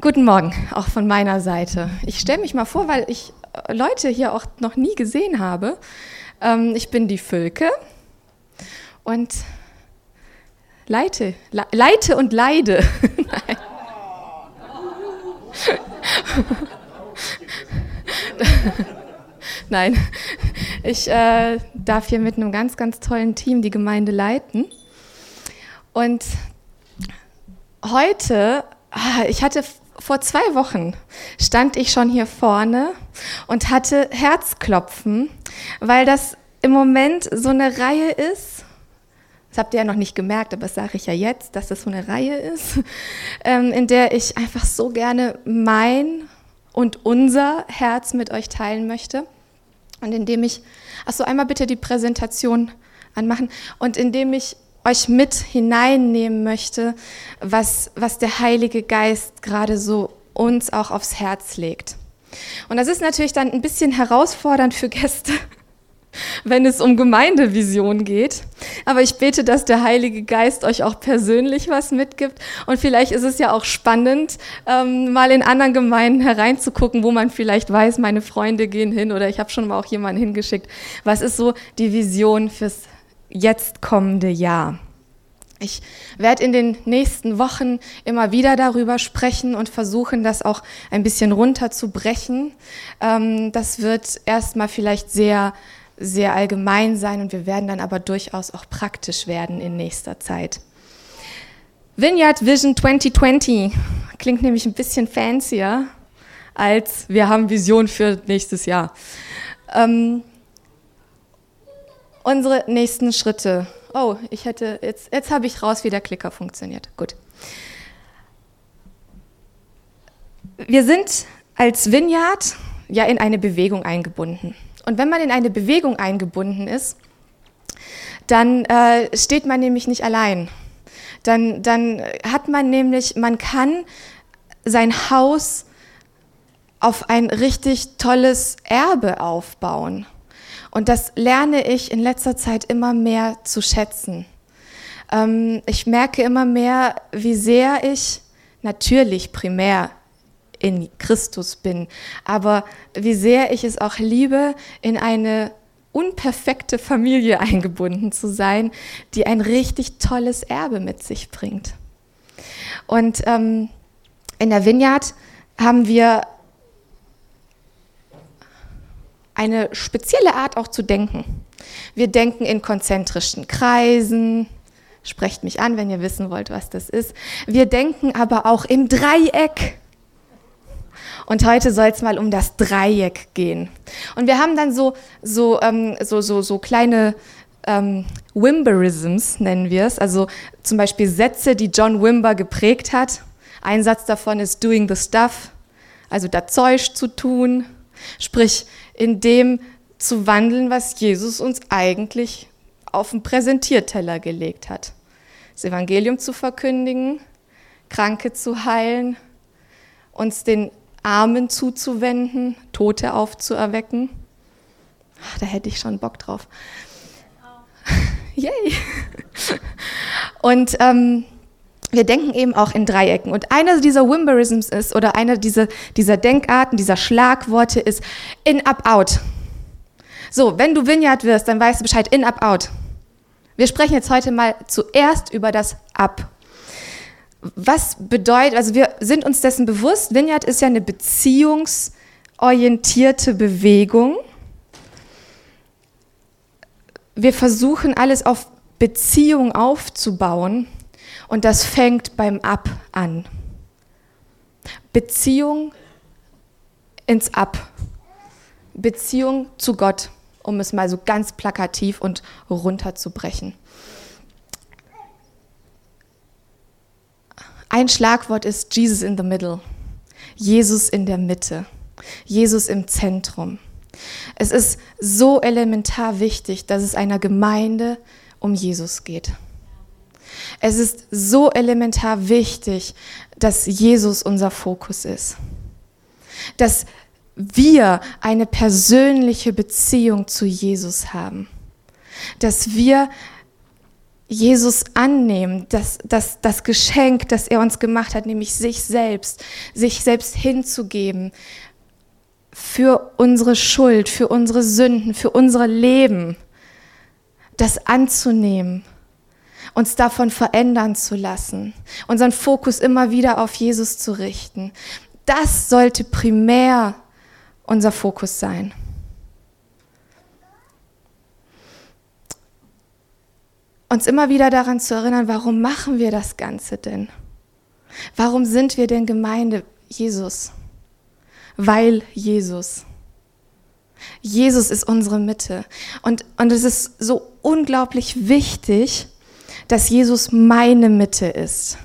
Guten Morgen, auch von meiner Seite. Ich stelle mich mal vor, weil ich äh, Leute hier auch noch nie gesehen habe. Ähm, ich bin die Völke und leite, le leite und leide. Nein. Nein, ich äh, darf hier mit einem ganz, ganz tollen Team die Gemeinde leiten. Und heute, ah, ich hatte vor zwei Wochen stand ich schon hier vorne und hatte Herzklopfen, weil das im Moment so eine Reihe ist. Das habt ihr ja noch nicht gemerkt, aber das sage ich ja jetzt, dass das so eine Reihe ist, ähm, in der ich einfach so gerne mein und unser Herz mit euch teilen möchte. Und indem ich, achso, einmal bitte die Präsentation anmachen und indem ich euch mit hineinnehmen möchte, was, was der Heilige Geist gerade so uns auch aufs Herz legt. Und das ist natürlich dann ein bisschen herausfordernd für Gäste, wenn es um Gemeindevision geht. Aber ich bete, dass der Heilige Geist euch auch persönlich was mitgibt. Und vielleicht ist es ja auch spannend, ähm, mal in anderen Gemeinden hereinzugucken, wo man vielleicht weiß, meine Freunde gehen hin oder ich habe schon mal auch jemanden hingeschickt. Was ist so die Vision fürs jetzt kommende Jahr. Ich werde in den nächsten Wochen immer wieder darüber sprechen und versuchen, das auch ein bisschen runterzubrechen. Ähm, das wird erstmal vielleicht sehr, sehr allgemein sein und wir werden dann aber durchaus auch praktisch werden in nächster Zeit. Vineyard Vision 2020 klingt nämlich ein bisschen fancier als wir haben Vision für nächstes Jahr. Ähm, unsere nächsten Schritte. Oh, ich hätte jetzt, jetzt habe ich raus, wie der Klicker funktioniert. Gut. Wir sind als Vineyard ja in eine Bewegung eingebunden. Und wenn man in eine Bewegung eingebunden ist, dann äh, steht man nämlich nicht allein. Dann, dann hat man nämlich, man kann sein Haus auf ein richtig tolles Erbe aufbauen. Und das lerne ich in letzter Zeit immer mehr zu schätzen. Ähm, ich merke immer mehr, wie sehr ich natürlich primär in Christus bin, aber wie sehr ich es auch liebe, in eine unperfekte Familie eingebunden zu sein, die ein richtig tolles Erbe mit sich bringt. Und ähm, in der Vineyard haben wir eine spezielle Art auch zu denken. Wir denken in konzentrischen Kreisen. Sprecht mich an, wenn ihr wissen wollt, was das ist. Wir denken aber auch im Dreieck. Und heute soll es mal um das Dreieck gehen. Und wir haben dann so, so, ähm, so, so, so kleine ähm, Wimberisms, nennen wir es. Also zum Beispiel Sätze, die John Wimber geprägt hat. Ein Satz davon ist doing the stuff, also das Zeug zu tun. Sprich, in dem zu wandeln, was Jesus uns eigentlich auf den Präsentierteller gelegt hat. Das Evangelium zu verkündigen, Kranke zu heilen, uns den Armen zuzuwenden, Tote aufzuerwecken. Ach, da hätte ich schon Bock drauf. Yay! Und ähm, wir denken eben auch in Dreiecken. Und einer dieser Wimberisms ist, oder einer dieser, dieser Denkarten, dieser Schlagworte ist in, up, out. So, wenn du Vineyard wirst, dann weißt du Bescheid, in, up, out. Wir sprechen jetzt heute mal zuerst über das Up. Was bedeutet, also wir sind uns dessen bewusst, Vineyard ist ja eine beziehungsorientierte Bewegung. Wir versuchen alles auf Beziehung aufzubauen und das fängt beim Ab an. Beziehung ins Ab. Beziehung zu Gott, um es mal so ganz plakativ und runterzubrechen. Ein Schlagwort ist Jesus in the middle. Jesus in der Mitte. Jesus im Zentrum. Es ist so elementar wichtig, dass es einer Gemeinde um Jesus geht. Es ist so elementar wichtig, dass Jesus unser Fokus ist. Dass wir eine persönliche Beziehung zu Jesus haben. Dass wir Jesus annehmen, das, das, das Geschenk, das er uns gemacht hat, nämlich sich selbst, sich selbst hinzugeben für unsere Schuld, für unsere Sünden, für unsere Leben, das anzunehmen, uns davon verändern zu lassen, unseren Fokus immer wieder auf Jesus zu richten. Das sollte primär unser Fokus sein. uns immer wieder daran zu erinnern, warum machen wir das Ganze denn? Warum sind wir denn Gemeinde Jesus? Weil Jesus. Jesus ist unsere Mitte. Und, und es ist so unglaublich wichtig, dass Jesus meine Mitte ist.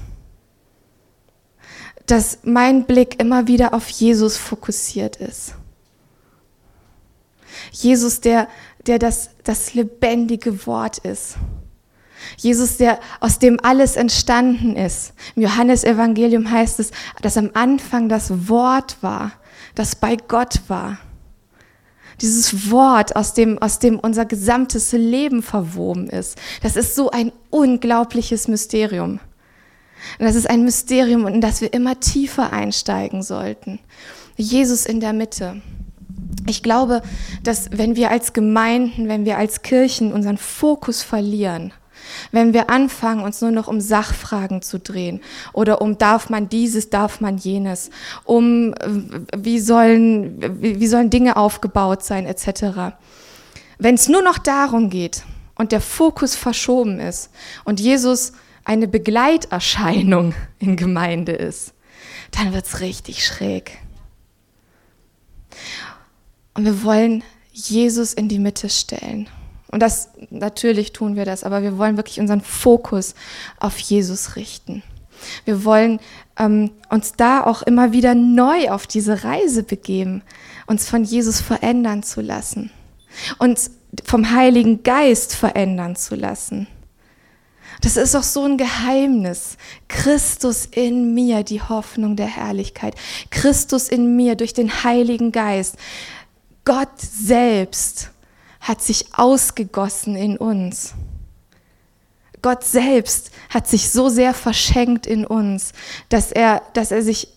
Dass mein Blick immer wieder auf Jesus fokussiert ist. Jesus, der, der das, das lebendige Wort ist. Jesus, der, aus dem alles entstanden ist. Im Johannesevangelium heißt es, dass am Anfang das Wort war, das bei Gott war. Dieses Wort, aus dem, aus dem unser gesamtes Leben verwoben ist. Das ist so ein unglaubliches Mysterium. Und das ist ein Mysterium, in das wir immer tiefer einsteigen sollten. Jesus in der Mitte. Ich glaube, dass wenn wir als Gemeinden, wenn wir als Kirchen unseren Fokus verlieren, wenn wir anfangen, uns nur noch um Sachfragen zu drehen oder um darf man dieses, darf man jenes, um wie sollen, wie sollen Dinge aufgebaut sein etc. Wenn es nur noch darum geht und der Fokus verschoben ist und Jesus eine Begleiterscheinung in Gemeinde ist, dann wird es richtig schräg. Und wir wollen Jesus in die Mitte stellen. Und das, natürlich tun wir das, aber wir wollen wirklich unseren Fokus auf Jesus richten. Wir wollen ähm, uns da auch immer wieder neu auf diese Reise begeben, uns von Jesus verändern zu lassen, uns vom Heiligen Geist verändern zu lassen. Das ist auch so ein Geheimnis. Christus in mir, die Hoffnung der Herrlichkeit. Christus in mir durch den Heiligen Geist. Gott selbst hat sich ausgegossen in uns. Gott selbst hat sich so sehr verschenkt in uns, dass er, dass er sich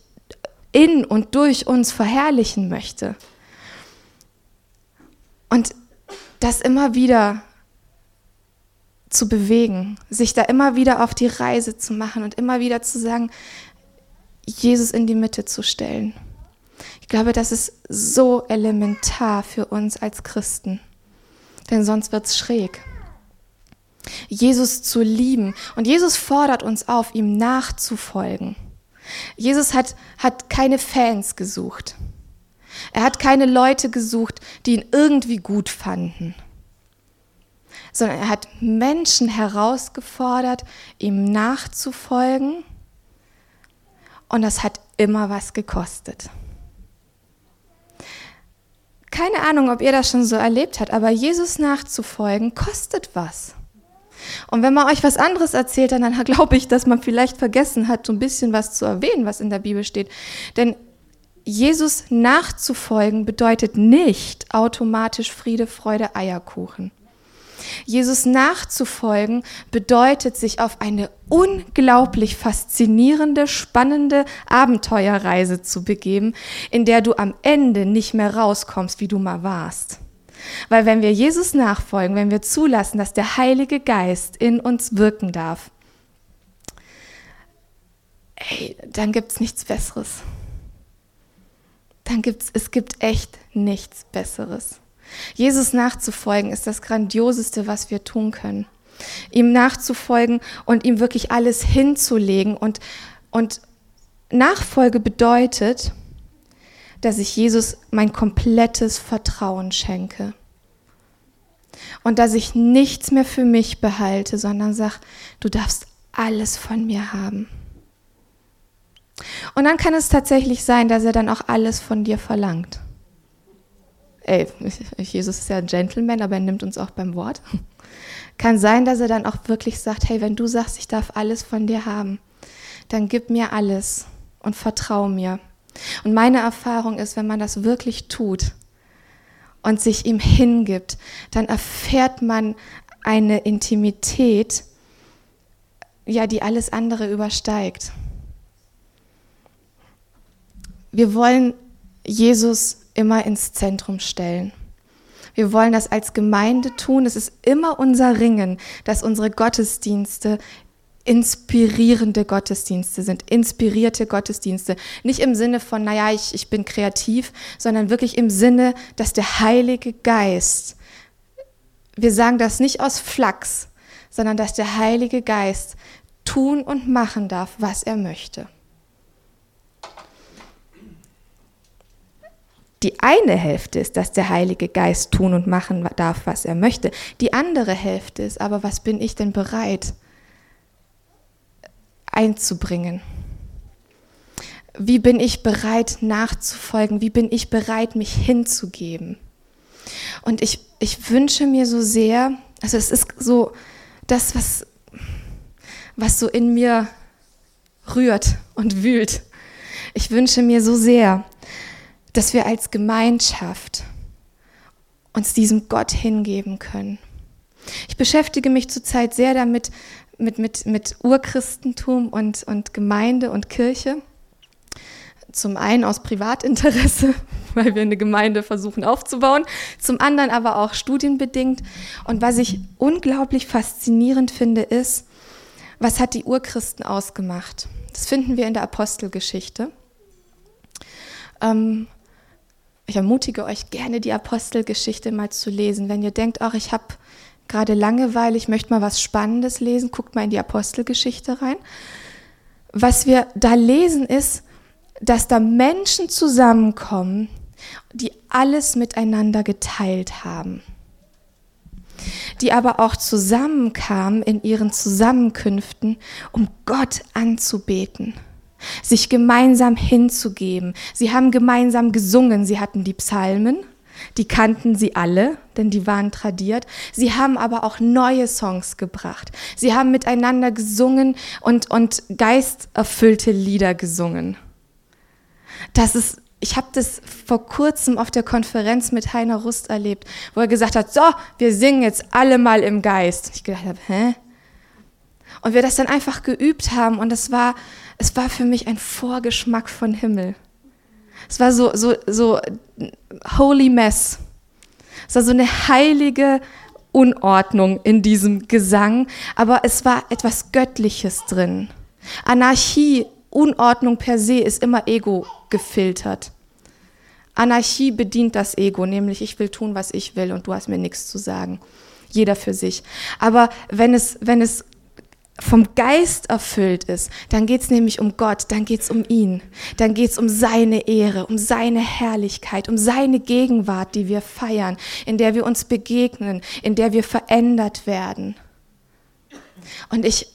in und durch uns verherrlichen möchte. Und das immer wieder zu bewegen, sich da immer wieder auf die Reise zu machen und immer wieder zu sagen, Jesus in die Mitte zu stellen. Ich glaube, das ist so elementar für uns als Christen denn sonst wird's schräg. Jesus zu lieben. Und Jesus fordert uns auf, ihm nachzufolgen. Jesus hat, hat keine Fans gesucht. Er hat keine Leute gesucht, die ihn irgendwie gut fanden, sondern er hat Menschen herausgefordert, ihm nachzufolgen. Und das hat immer was gekostet keine Ahnung, ob ihr das schon so erlebt habt, aber Jesus nachzufolgen kostet was. Und wenn man euch was anderes erzählt, dann, glaube ich, dass man vielleicht vergessen hat, so ein bisschen was zu erwähnen, was in der Bibel steht. Denn Jesus nachzufolgen bedeutet nicht automatisch Friede, Freude, Eierkuchen. Jesus nachzufolgen bedeutet, sich auf eine unglaublich faszinierende, spannende Abenteuerreise zu begeben, in der du am Ende nicht mehr rauskommst, wie du mal warst. Weil wenn wir Jesus nachfolgen, wenn wir zulassen, dass der Heilige Geist in uns wirken darf, ey, dann gibt es nichts Besseres. Dann gibt's, es gibt echt nichts Besseres. Jesus nachzufolgen ist das Grandioseste, was wir tun können. Ihm nachzufolgen und ihm wirklich alles hinzulegen. Und, und Nachfolge bedeutet, dass ich Jesus mein komplettes Vertrauen schenke. Und dass ich nichts mehr für mich behalte, sondern sage, du darfst alles von mir haben. Und dann kann es tatsächlich sein, dass er dann auch alles von dir verlangt ey, Jesus ist ja ein Gentleman, aber er nimmt uns auch beim Wort. Kann sein, dass er dann auch wirklich sagt, hey, wenn du sagst, ich darf alles von dir haben, dann gib mir alles und vertrau mir. Und meine Erfahrung ist, wenn man das wirklich tut und sich ihm hingibt, dann erfährt man eine Intimität, ja, die alles andere übersteigt. Wir wollen Jesus immer ins Zentrum stellen. Wir wollen das als Gemeinde tun. Es ist immer unser Ringen, dass unsere Gottesdienste inspirierende Gottesdienste sind, inspirierte Gottesdienste. Nicht im Sinne von, naja, ich, ich bin kreativ, sondern wirklich im Sinne, dass der Heilige Geist, wir sagen das nicht aus Flachs, sondern dass der Heilige Geist tun und machen darf, was er möchte. Die eine Hälfte ist, dass der Heilige Geist tun und machen darf, was er möchte. Die andere Hälfte ist, aber was bin ich denn bereit einzubringen? Wie bin ich bereit nachzufolgen? Wie bin ich bereit, mich hinzugeben? Und ich, ich wünsche mir so sehr, also es ist so das, was, was so in mir rührt und wühlt. Ich wünsche mir so sehr, dass wir als Gemeinschaft uns diesem Gott hingeben können. Ich beschäftige mich zurzeit sehr damit, mit, mit, mit Urchristentum und, und Gemeinde und Kirche. Zum einen aus Privatinteresse, weil wir eine Gemeinde versuchen aufzubauen, zum anderen aber auch studienbedingt. Und was ich unglaublich faszinierend finde, ist, was hat die Urchristen ausgemacht? Das finden wir in der Apostelgeschichte. Ähm, ich ermutige euch gerne, die Apostelgeschichte mal zu lesen. Wenn ihr denkt, ach, ich habe gerade Langeweile, ich möchte mal was Spannendes lesen, guckt mal in die Apostelgeschichte rein. Was wir da lesen ist, dass da Menschen zusammenkommen, die alles miteinander geteilt haben, die aber auch zusammenkamen in ihren Zusammenkünften, um Gott anzubeten sich gemeinsam hinzugeben. Sie haben gemeinsam gesungen, sie hatten die Psalmen, die kannten sie alle, denn die waren tradiert. Sie haben aber auch neue Songs gebracht. Sie haben miteinander gesungen und, und geisterfüllte Lieder gesungen. Das ist, ich habe das vor kurzem auf der Konferenz mit Heiner Rust erlebt, wo er gesagt hat, so, wir singen jetzt alle mal im Geist. Ich gedacht habe, hä? Und wir das dann einfach geübt haben und das war, es war für mich ein Vorgeschmack von Himmel. Es war so, so, so holy mess. Es war so eine heilige Unordnung in diesem Gesang, aber es war etwas Göttliches drin. Anarchie, Unordnung per se ist immer ego gefiltert. Anarchie bedient das Ego, nämlich ich will tun, was ich will und du hast mir nichts zu sagen. Jeder für sich. Aber wenn es, wenn es vom Geist erfüllt ist, dann geht es nämlich um Gott, dann geht es um ihn, dann geht es um seine Ehre, um seine Herrlichkeit, um seine Gegenwart, die wir feiern, in der wir uns begegnen, in der wir verändert werden. Und ich,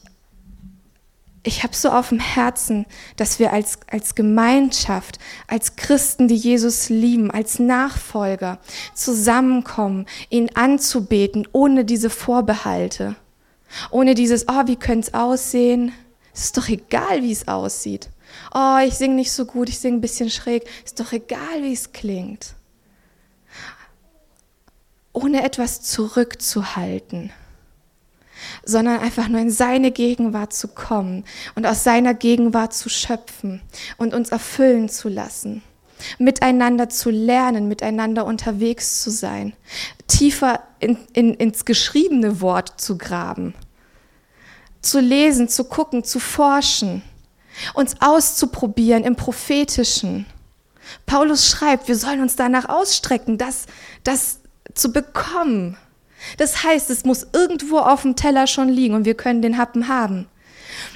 ich habe so auf dem Herzen, dass wir als, als Gemeinschaft, als Christen, die Jesus lieben, als Nachfolger zusammenkommen, ihn anzubeten, ohne diese Vorbehalte ohne dieses, oh, wie könnte es aussehen? Es ist doch egal, wie es aussieht. Oh, ich singe nicht so gut, ich singe ein bisschen schräg. Ist doch egal, wie es klingt. Ohne etwas zurückzuhalten, sondern einfach nur in seine Gegenwart zu kommen und aus seiner Gegenwart zu schöpfen und uns erfüllen zu lassen miteinander zu lernen, miteinander unterwegs zu sein, tiefer in, in, ins geschriebene Wort zu graben, zu lesen, zu gucken, zu forschen, uns auszuprobieren im prophetischen. Paulus schreibt, wir sollen uns danach ausstrecken, das, das zu bekommen. Das heißt, es muss irgendwo auf dem Teller schon liegen und wir können den Happen haben.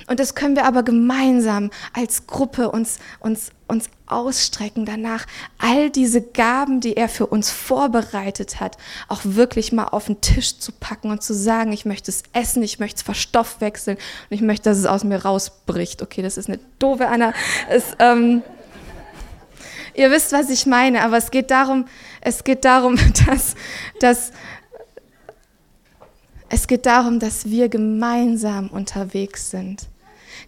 Und das können wir aber gemeinsam als Gruppe uns, uns, uns ausstrecken danach, all diese Gaben, die er für uns vorbereitet hat, auch wirklich mal auf den Tisch zu packen und zu sagen, ich möchte es essen, ich möchte es verstoffwechseln und ich möchte, dass es aus mir rausbricht. Okay, das ist eine doofe Anna. Es, ähm, ihr wisst, was ich meine, aber es geht darum, es geht darum, dass, dass es geht darum, dass wir gemeinsam unterwegs sind,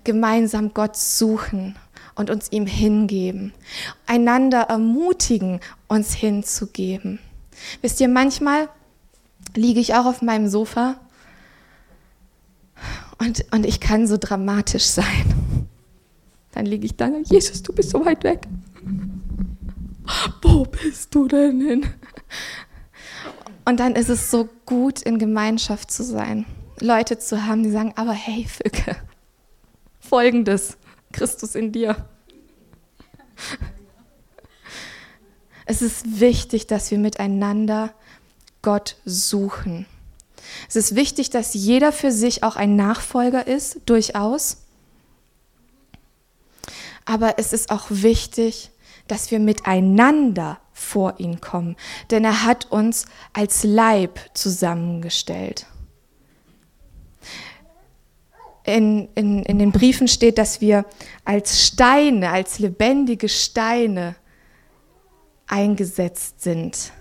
gemeinsam Gott suchen und uns ihm hingeben, einander ermutigen, uns hinzugeben. Wisst ihr, manchmal liege ich auch auf meinem Sofa Und, und ich kann so dramatisch sein. Dann liege ich da, Jesus, du bist so weit weg. Wo bist du denn hin? Und dann ist es so gut, in Gemeinschaft zu sein. Leute zu haben, die sagen, aber hey, Füke, folgendes, Christus in dir. Es ist wichtig, dass wir miteinander Gott suchen. Es ist wichtig, dass jeder für sich auch ein Nachfolger ist, durchaus. Aber es ist auch wichtig, dass wir miteinander vor ihn kommen, denn er hat uns als Leib zusammengestellt. In, in, in den Briefen steht, dass wir als Steine, als lebendige Steine eingesetzt sind.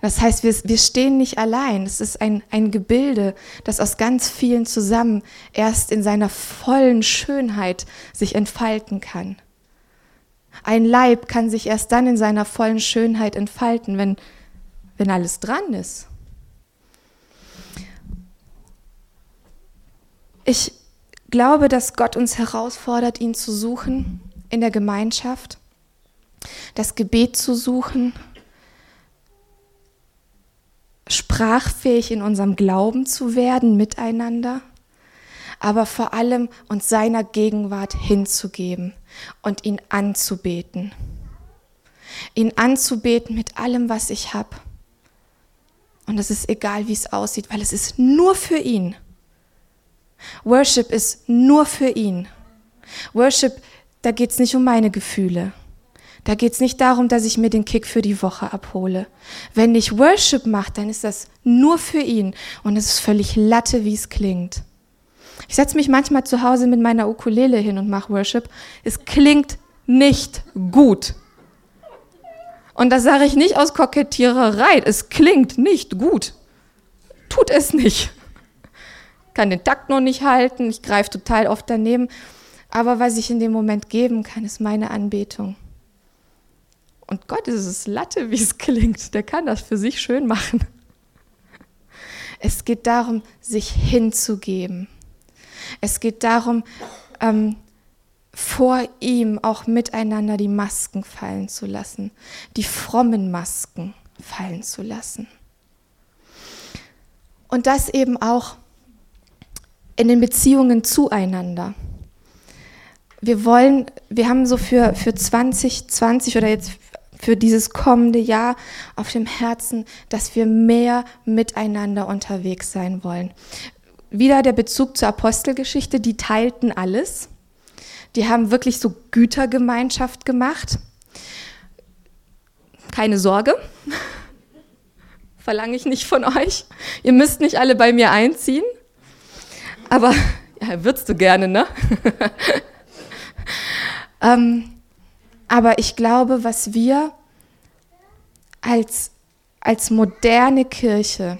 Das heißt, wir, wir stehen nicht allein. Es ist ein, ein Gebilde, das aus ganz vielen zusammen erst in seiner vollen Schönheit sich entfalten kann. Ein Leib kann sich erst dann in seiner vollen Schönheit entfalten, wenn, wenn alles dran ist. Ich glaube, dass Gott uns herausfordert, ihn zu suchen in der Gemeinschaft, das Gebet zu suchen, sprachfähig in unserem Glauben zu werden miteinander, aber vor allem uns seiner Gegenwart hinzugeben und ihn anzubeten. Ihn anzubeten mit allem, was ich habe. Und es ist egal, wie es aussieht, weil es ist nur für ihn. Worship ist nur für ihn. Worship, da geht es nicht um meine Gefühle. Da geht es nicht darum, dass ich mir den Kick für die Woche abhole. Wenn ich Worship mache, dann ist das nur für ihn und es ist völlig Latte, wie es klingt. Ich setze mich manchmal zu Hause mit meiner Ukulele hin und mache Worship. Es klingt nicht gut. Und das sage ich nicht aus Kokettiererei. Es klingt nicht gut. Tut es nicht. Kann den Takt noch nicht halten. Ich greife total oft daneben. Aber was ich in dem Moment geben kann, ist meine Anbetung. Und Gott ist es Latte, wie es klingt. Der kann das für sich schön machen. Es geht darum, sich hinzugeben. Es geht darum, ähm, vor ihm auch miteinander die Masken fallen zu lassen, die frommen Masken fallen zu lassen. Und das eben auch in den Beziehungen zueinander. Wir wollen, wir haben so für, für 2020 oder jetzt für dieses kommende Jahr auf dem Herzen, dass wir mehr miteinander unterwegs sein wollen. Wieder der Bezug zur Apostelgeschichte, die teilten alles. Die haben wirklich so Gütergemeinschaft gemacht. Keine Sorge, verlange ich nicht von euch. Ihr müsst nicht alle bei mir einziehen. Aber ja, würdest du gerne, ne? ähm, aber ich glaube, was wir als, als moderne Kirche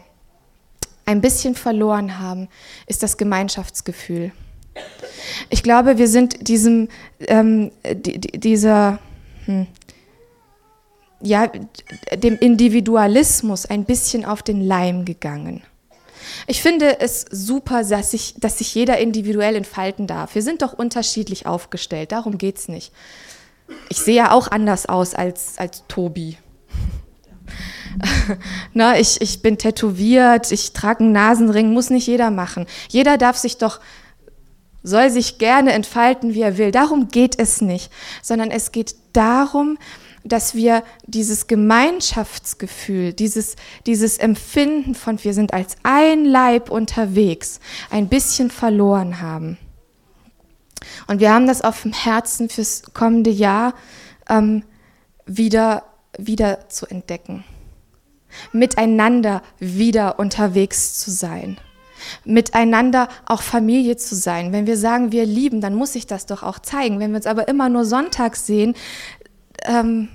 ein bisschen verloren haben, ist das Gemeinschaftsgefühl. Ich glaube, wir sind diesem, ähm, die, dieser, hm, ja, dem Individualismus ein bisschen auf den Leim gegangen. Ich finde es super, dass sich, dass sich jeder individuell entfalten darf. Wir sind doch unterschiedlich aufgestellt, darum geht es nicht. Ich sehe ja auch anders aus als, als Tobi. Na, ich, ich bin tätowiert, ich trage einen Nasenring, muss nicht jeder machen. Jeder darf sich doch, soll sich gerne entfalten, wie er will. Darum geht es nicht, sondern es geht darum, dass wir dieses Gemeinschaftsgefühl, dieses, dieses Empfinden von wir sind als ein Leib unterwegs, ein bisschen verloren haben. Und wir haben das auf dem Herzen fürs kommende Jahr ähm, wieder, wieder zu entdecken. Miteinander wieder unterwegs zu sein. Miteinander auch Familie zu sein. Wenn wir sagen, wir lieben, dann muss ich das doch auch zeigen. Wenn wir uns aber immer nur sonntags sehen, ähm,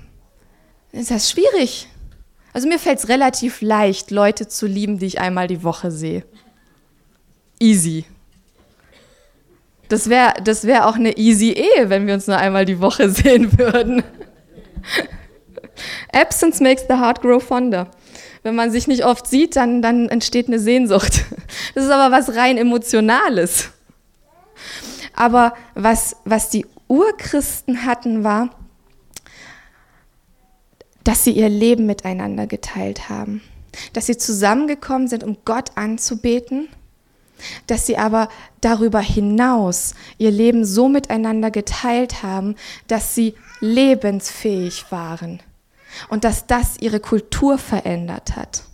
ist das schwierig. Also mir fällt es relativ leicht, Leute zu lieben, die ich einmal die Woche sehe. Easy. Das wäre das wär auch eine easy Ehe, wenn wir uns nur einmal die Woche sehen würden. Absence makes the heart grow fonder. Wenn man sich nicht oft sieht, dann, dann entsteht eine Sehnsucht. Das ist aber was rein Emotionales. Aber was, was die Urchristen hatten, war, dass sie ihr Leben miteinander geteilt haben. Dass sie zusammengekommen sind, um Gott anzubeten dass sie aber darüber hinaus ihr Leben so miteinander geteilt haben, dass sie lebensfähig waren und dass das ihre Kultur verändert hat.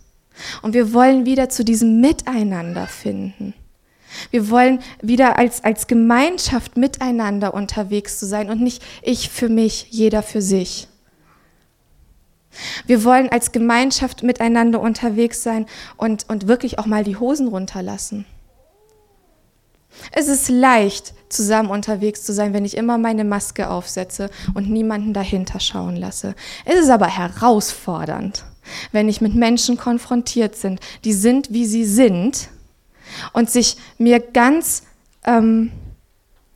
Und wir wollen wieder zu diesem Miteinander finden. Wir wollen wieder als, als Gemeinschaft miteinander unterwegs zu sein und nicht ich für mich, jeder für sich. Wir wollen als Gemeinschaft miteinander unterwegs sein und, und wirklich auch mal die Hosen runterlassen. Es ist leicht, zusammen unterwegs zu sein, wenn ich immer meine Maske aufsetze und niemanden dahinter schauen lasse. Es ist aber herausfordernd, wenn ich mit Menschen konfrontiert bin, die sind, wie sie sind und sich mir ganz, ähm,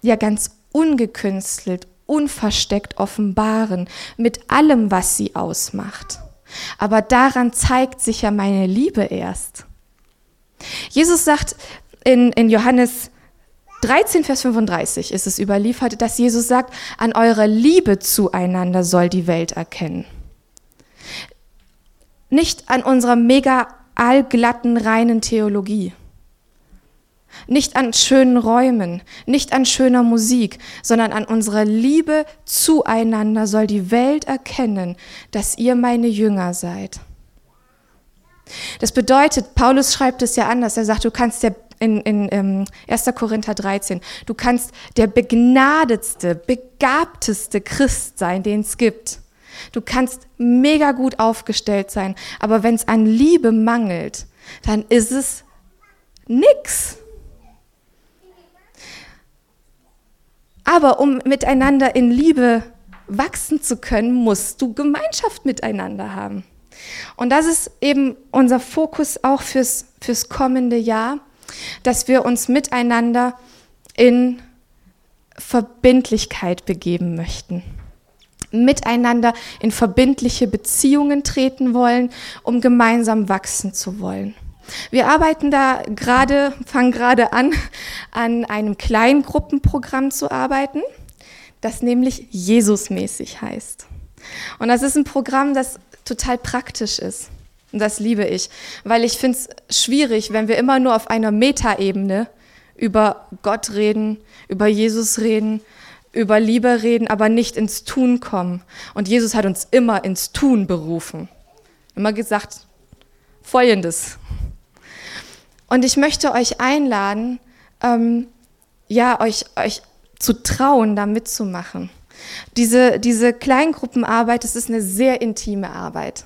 ja, ganz ungekünstelt, unversteckt offenbaren mit allem, was sie ausmacht. Aber daran zeigt sich ja meine Liebe erst. Jesus sagt in, in Johannes 13, Vers 35 ist es überliefert, dass Jesus sagt, an eurer Liebe zueinander soll die Welt erkennen. Nicht an unserer mega allglatten, reinen Theologie. Nicht an schönen Räumen, nicht an schöner Musik, sondern an unserer Liebe zueinander soll die Welt erkennen, dass ihr meine Jünger seid. Das bedeutet, Paulus schreibt es ja anders. Er sagt, du kannst der in, in ähm, 1. Korinther 13. Du kannst der begnadetste, begabteste Christ sein, den es gibt. Du kannst mega gut aufgestellt sein, aber wenn es an Liebe mangelt, dann ist es nix. Aber um miteinander in Liebe wachsen zu können, musst du Gemeinschaft miteinander haben. Und das ist eben unser Fokus auch fürs, fürs kommende Jahr dass wir uns miteinander in Verbindlichkeit begeben möchten miteinander in verbindliche Beziehungen treten wollen, um gemeinsam wachsen zu wollen. Wir arbeiten da gerade, fangen gerade an, an einem Kleingruppenprogramm zu arbeiten, das nämlich Jesusmäßig heißt. Und das ist ein Programm, das total praktisch ist. Und das liebe ich, weil ich finde es schwierig, wenn wir immer nur auf einer Metaebene über Gott reden, über Jesus reden, über Liebe reden, aber nicht ins Tun kommen. Und Jesus hat uns immer ins Tun berufen. Immer gesagt, Folgendes. Und ich möchte euch einladen, ähm, ja, euch, euch zu trauen, da mitzumachen. Diese, diese Kleingruppenarbeit, das ist eine sehr intime Arbeit.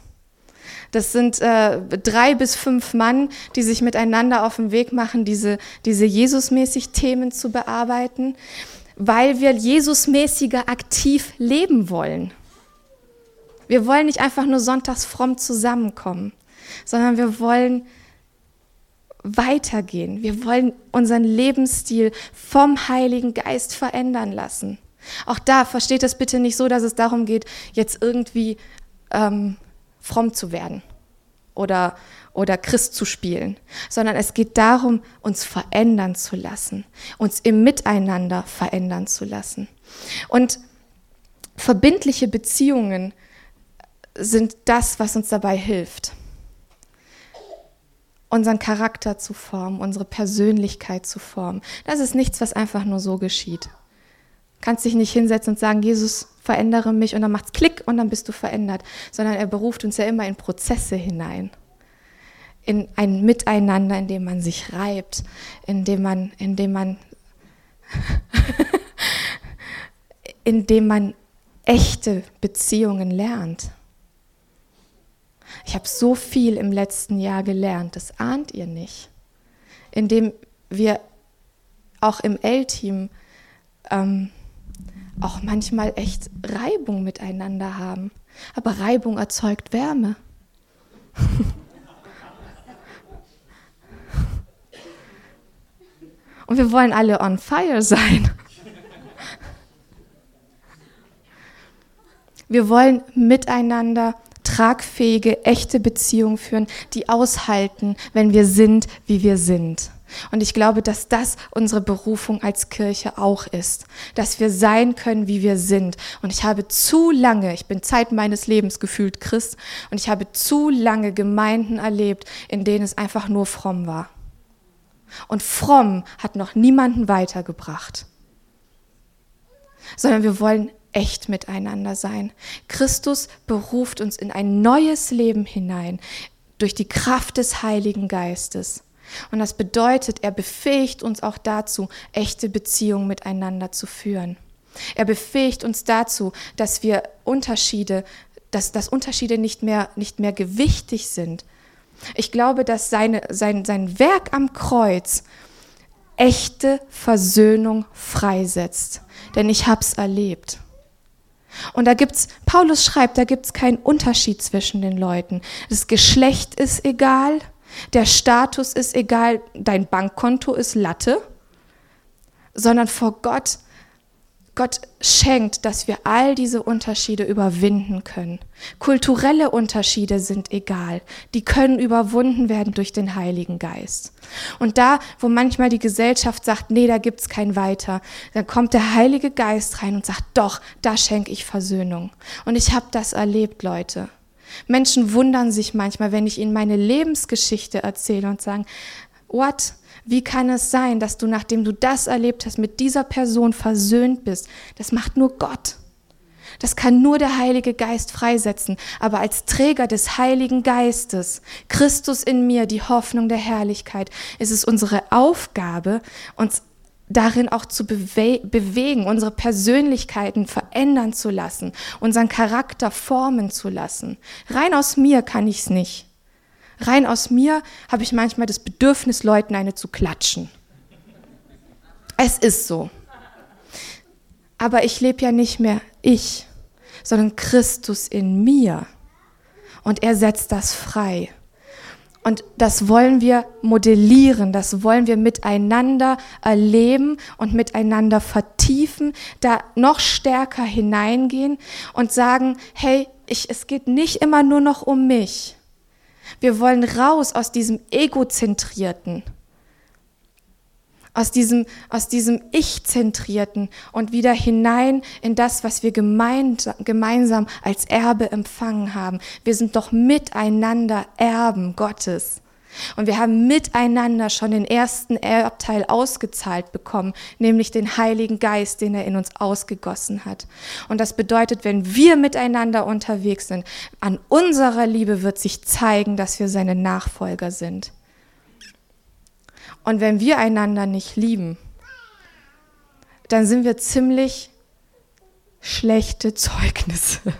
Das sind äh, drei bis fünf Mann, die sich miteinander auf den Weg machen, diese, diese Jesusmäßig Themen zu bearbeiten, weil wir Jesusmäßiger aktiv leben wollen. Wir wollen nicht einfach nur sonntags fromm zusammenkommen, sondern wir wollen weitergehen. Wir wollen unseren Lebensstil vom Heiligen Geist verändern lassen. Auch da versteht es bitte nicht so, dass es darum geht, jetzt irgendwie ähm, fromm zu werden oder, oder Christ zu spielen, sondern es geht darum, uns verändern zu lassen, uns im Miteinander verändern zu lassen. Und verbindliche Beziehungen sind das, was uns dabei hilft, unseren Charakter zu formen, unsere Persönlichkeit zu formen. Das ist nichts, was einfach nur so geschieht. Kannst dich nicht hinsetzen und sagen, Jesus, verändere mich und dann macht's Klick und dann bist du verändert, sondern er beruft uns ja immer in Prozesse hinein. In ein Miteinander, in dem man sich reibt, in dem man, in dem man, in dem man echte Beziehungen lernt. Ich habe so viel im letzten Jahr gelernt, das ahnt ihr nicht. Indem wir auch im L-Team ähm, auch manchmal echt Reibung miteinander haben. Aber Reibung erzeugt Wärme. Und wir wollen alle on fire sein. Wir wollen miteinander tragfähige, echte Beziehungen führen, die aushalten, wenn wir sind, wie wir sind. Und ich glaube, dass das unsere Berufung als Kirche auch ist, dass wir sein können, wie wir sind. Und ich habe zu lange, ich bin Zeit meines Lebens gefühlt Christ, und ich habe zu lange Gemeinden erlebt, in denen es einfach nur fromm war. Und fromm hat noch niemanden weitergebracht, sondern wir wollen echt miteinander sein. Christus beruft uns in ein neues Leben hinein durch die Kraft des Heiligen Geistes. Und das bedeutet, er befähigt uns auch dazu, echte Beziehungen miteinander zu führen. Er befähigt uns dazu, dass wir Unterschiede, dass, dass Unterschiede nicht mehr, nicht mehr gewichtig sind. Ich glaube, dass seine, sein, sein Werk am Kreuz echte Versöhnung freisetzt. Denn ich habe es erlebt. Und da gibt's, Paulus schreibt, da gibt's keinen Unterschied zwischen den Leuten. Das Geschlecht ist egal, der Status ist egal, dein Bankkonto ist Latte, sondern vor Gott, Gott schenkt, dass wir all diese Unterschiede überwinden können. Kulturelle Unterschiede sind egal, die können überwunden werden durch den Heiligen Geist. Und da, wo manchmal die Gesellschaft sagt, nee, da gibt's kein Weiter, dann kommt der Heilige Geist rein und sagt, doch, da schenke ich Versöhnung. Und ich habe das erlebt, Leute. Menschen wundern sich manchmal, wenn ich ihnen meine Lebensgeschichte erzähle und sagen, what? Wie kann es sein, dass du, nachdem du das erlebt hast, mit dieser Person versöhnt bist? Das macht nur Gott. Das kann nur der Heilige Geist freisetzen. Aber als Träger des Heiligen Geistes, Christus in mir, die Hoffnung der Herrlichkeit, ist es unsere Aufgabe, uns darin auch zu bewe bewegen, unsere Persönlichkeiten verändern zu lassen, unseren Charakter formen zu lassen. Rein aus mir kann ich es nicht. Rein aus mir habe ich manchmal das Bedürfnis, Leuten eine zu klatschen. Es ist so. Aber ich lebe ja nicht mehr ich, sondern Christus in mir. Und er setzt das frei. Und das wollen wir modellieren, das wollen wir miteinander erleben und miteinander vertiefen, da noch stärker hineingehen und sagen, hey, ich, es geht nicht immer nur noch um mich. Wir wollen raus aus diesem egozentrierten aus diesem, aus diesem Ich-zentrierten und wieder hinein in das, was wir gemeinsam, gemeinsam als Erbe empfangen haben. Wir sind doch miteinander Erben Gottes. Und wir haben miteinander schon den ersten Erbteil ausgezahlt bekommen, nämlich den Heiligen Geist, den er in uns ausgegossen hat. Und das bedeutet, wenn wir miteinander unterwegs sind, an unserer Liebe wird sich zeigen, dass wir seine Nachfolger sind. Und wenn wir einander nicht lieben, dann sind wir ziemlich schlechte Zeugnisse.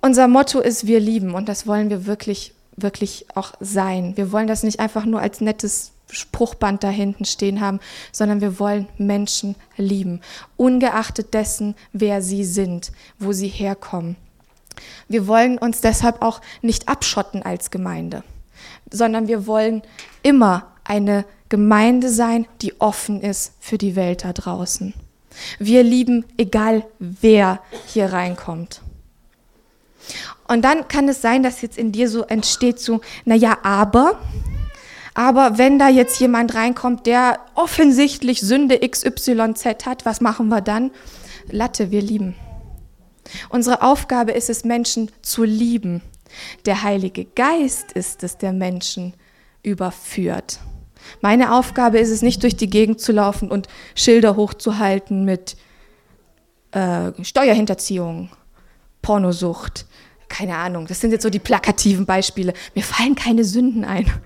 Unser Motto ist, wir lieben und das wollen wir wirklich, wirklich auch sein. Wir wollen das nicht einfach nur als nettes Spruchband da hinten stehen haben, sondern wir wollen Menschen lieben, ungeachtet dessen, wer sie sind, wo sie herkommen. Wir wollen uns deshalb auch nicht abschotten als Gemeinde sondern wir wollen immer eine Gemeinde sein, die offen ist für die Welt da draußen. Wir lieben, egal wer hier reinkommt. Und dann kann es sein, dass jetzt in dir so entsteht so, naja, aber, aber wenn da jetzt jemand reinkommt, der offensichtlich Sünde XYZ hat, was machen wir dann? Latte, wir lieben. Unsere Aufgabe ist es, Menschen zu lieben der Heilige Geist ist es, der Menschen überführt. Meine Aufgabe ist es nicht, durch die Gegend zu laufen und Schilder hochzuhalten mit äh, Steuerhinterziehung, Pornosucht, keine Ahnung. Das sind jetzt so die plakativen Beispiele. Mir fallen keine Sünden ein.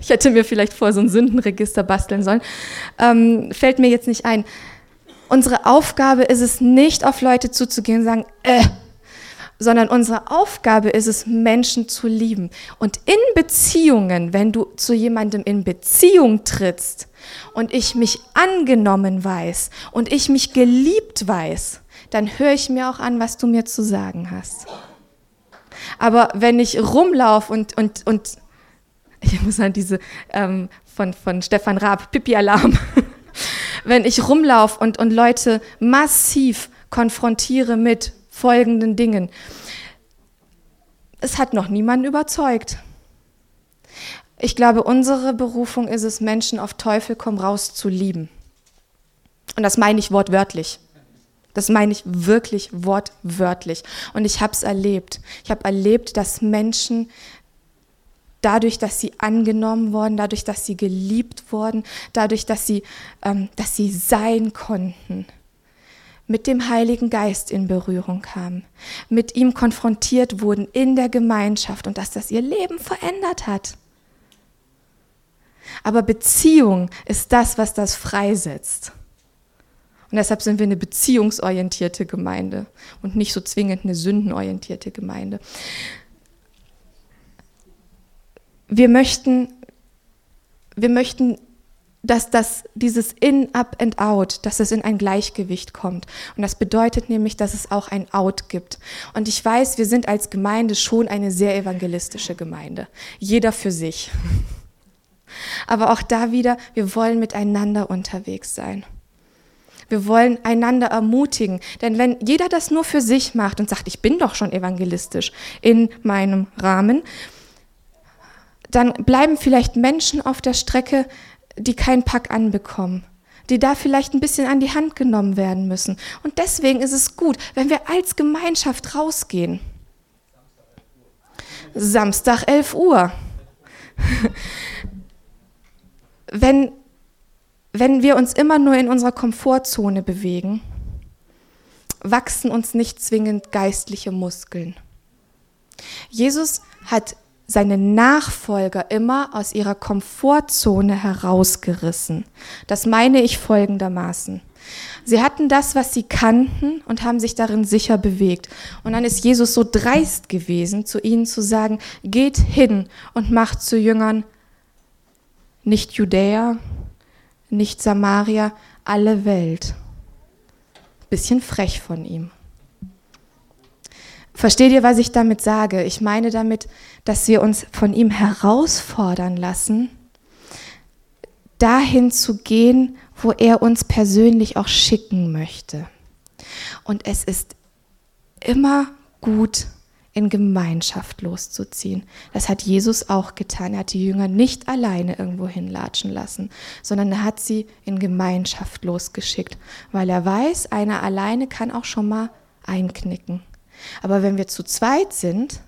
Ich hätte mir vielleicht vor so ein Sündenregister basteln sollen. Ähm, fällt mir jetzt nicht ein. Unsere Aufgabe ist es nicht, auf Leute zuzugehen und sagen, äh, sondern unsere Aufgabe ist es, Menschen zu lieben. Und in Beziehungen, wenn du zu jemandem in Beziehung trittst und ich mich angenommen weiß und ich mich geliebt weiß, dann höre ich mir auch an, was du mir zu sagen hast. Aber wenn ich rumlaufe und, und, und ich muss an diese ähm, von, von Stefan Raab, Pipi-Alarm, wenn ich rumlaufe und, und Leute massiv konfrontiere mit folgenden Dingen. Es hat noch niemanden überzeugt. Ich glaube, unsere Berufung ist es, Menschen auf Teufel komm raus zu lieben. Und das meine ich wortwörtlich. Das meine ich wirklich wortwörtlich. Und ich habe es erlebt. Ich habe erlebt, dass Menschen dadurch, dass sie angenommen wurden, dadurch, dass sie geliebt wurden, dadurch, dass sie, ähm, dass sie sein konnten, mit dem Heiligen Geist in Berührung kamen, mit ihm konfrontiert wurden in der Gemeinschaft und dass das ihr Leben verändert hat. Aber Beziehung ist das, was das freisetzt. Und deshalb sind wir eine beziehungsorientierte Gemeinde und nicht so zwingend eine sündenorientierte Gemeinde. Wir möchten, wir möchten dass das, dieses In, Up and Out, dass es in ein Gleichgewicht kommt. Und das bedeutet nämlich, dass es auch ein Out gibt. Und ich weiß, wir sind als Gemeinde schon eine sehr evangelistische Gemeinde. Jeder für sich. Aber auch da wieder, wir wollen miteinander unterwegs sein. Wir wollen einander ermutigen. Denn wenn jeder das nur für sich macht und sagt, ich bin doch schon evangelistisch in meinem Rahmen, dann bleiben vielleicht Menschen auf der Strecke, die keinen Pack anbekommen, die da vielleicht ein bisschen an die Hand genommen werden müssen. Und deswegen ist es gut, wenn wir als Gemeinschaft rausgehen. Samstag 11 Uhr. wenn, wenn wir uns immer nur in unserer Komfortzone bewegen, wachsen uns nicht zwingend geistliche Muskeln. Jesus hat seine Nachfolger immer aus ihrer Komfortzone herausgerissen. Das meine ich folgendermaßen. Sie hatten das, was sie kannten und haben sich darin sicher bewegt. Und dann ist Jesus so dreist gewesen, zu ihnen zu sagen, geht hin und macht zu Jüngern nicht Judäa, nicht Samaria, alle Welt. Bisschen frech von ihm. Versteht ihr, was ich damit sage? Ich meine damit, dass wir uns von ihm herausfordern lassen, dahin zu gehen, wo er uns persönlich auch schicken möchte. Und es ist immer gut, in Gemeinschaft loszuziehen. Das hat Jesus auch getan. Er hat die Jünger nicht alleine irgendwo hinlatschen lassen, sondern er hat sie in Gemeinschaft losgeschickt, weil er weiß, einer alleine kann auch schon mal einknicken. Aber wenn wir zu zweit sind,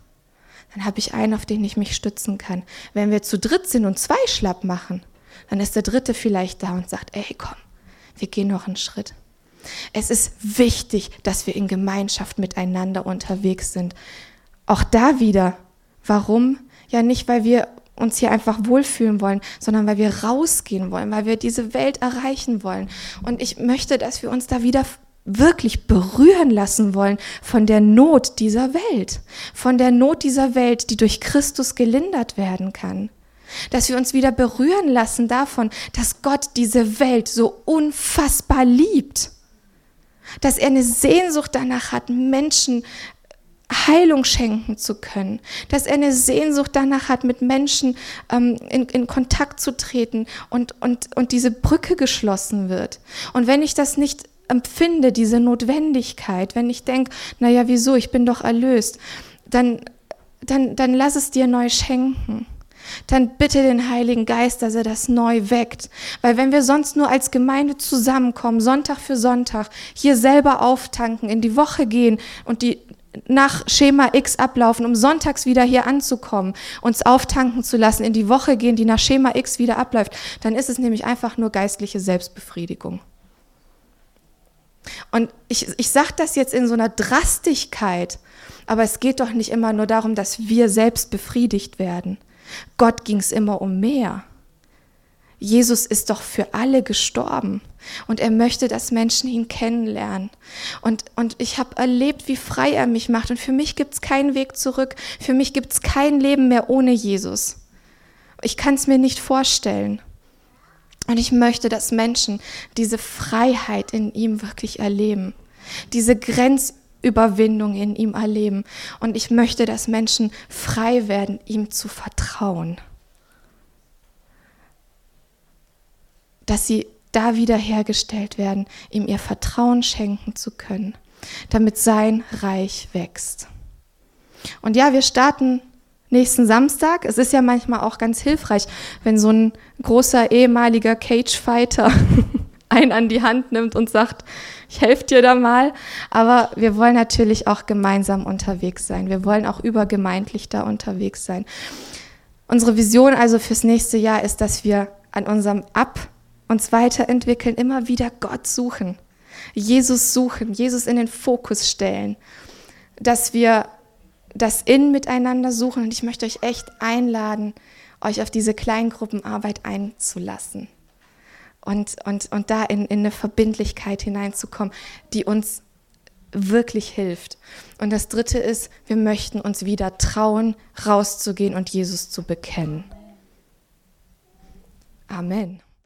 dann habe ich einen, auf den ich mich stützen kann. Wenn wir zu dritt sind und zwei schlapp machen, dann ist der dritte vielleicht da und sagt, ey, komm, wir gehen noch einen Schritt. Es ist wichtig, dass wir in Gemeinschaft miteinander unterwegs sind. Auch da wieder, warum? Ja, nicht, weil wir uns hier einfach wohlfühlen wollen, sondern weil wir rausgehen wollen, weil wir diese Welt erreichen wollen. Und ich möchte, dass wir uns da wieder wirklich berühren lassen wollen von der Not dieser Welt, von der Not dieser Welt, die durch Christus gelindert werden kann. Dass wir uns wieder berühren lassen davon, dass Gott diese Welt so unfassbar liebt. Dass er eine Sehnsucht danach hat, Menschen Heilung schenken zu können, dass er eine Sehnsucht danach hat, mit Menschen ähm, in, in Kontakt zu treten und, und, und diese Brücke geschlossen wird. Und wenn ich das nicht empfinde, diese Notwendigkeit, wenn ich denke, naja, wieso, ich bin doch erlöst, dann, dann, dann lass es dir neu schenken. Dann bitte den Heiligen Geist, dass er das neu weckt. Weil wenn wir sonst nur als Gemeinde zusammenkommen, Sonntag für Sonntag, hier selber auftanken, in die Woche gehen und die nach Schema X ablaufen, um sonntags wieder hier anzukommen, uns auftanken zu lassen, in die Woche gehen, die nach Schema X wieder abläuft, dann ist es nämlich einfach nur geistliche Selbstbefriedigung. Und ich, ich sage das jetzt in so einer Drastigkeit, aber es geht doch nicht immer nur darum, dass wir selbst befriedigt werden. Gott ging es immer um mehr. Jesus ist doch für alle gestorben und er möchte, dass Menschen ihn kennenlernen. Und, und ich habe erlebt, wie frei er mich macht. Und für mich gibt es keinen Weg zurück. Für mich gibt es kein Leben mehr ohne Jesus. Ich kann es mir nicht vorstellen. Und ich möchte, dass Menschen diese Freiheit in ihm wirklich erleben, diese Grenzüberwindung in ihm erleben. Und ich möchte, dass Menschen frei werden, ihm zu vertrauen. Dass sie, da wiederhergestellt werden, ihm ihr Vertrauen schenken zu können, damit sein Reich wächst. Und ja, wir starten nächsten Samstag. Es ist ja manchmal auch ganz hilfreich, wenn so ein großer ehemaliger Cage-Fighter einen an die Hand nimmt und sagt, ich helfe dir da mal. Aber wir wollen natürlich auch gemeinsam unterwegs sein. Wir wollen auch übergemeindlich da unterwegs sein. Unsere Vision also fürs nächste Jahr ist, dass wir an unserem Ab- uns weiterentwickeln, immer wieder Gott suchen, Jesus suchen, Jesus in den Fokus stellen, dass wir das In miteinander suchen. Und ich möchte euch echt einladen, euch auf diese Kleingruppenarbeit einzulassen und, und, und da in, in eine Verbindlichkeit hineinzukommen, die uns wirklich hilft. Und das Dritte ist, wir möchten uns wieder trauen, rauszugehen und Jesus zu bekennen. Amen.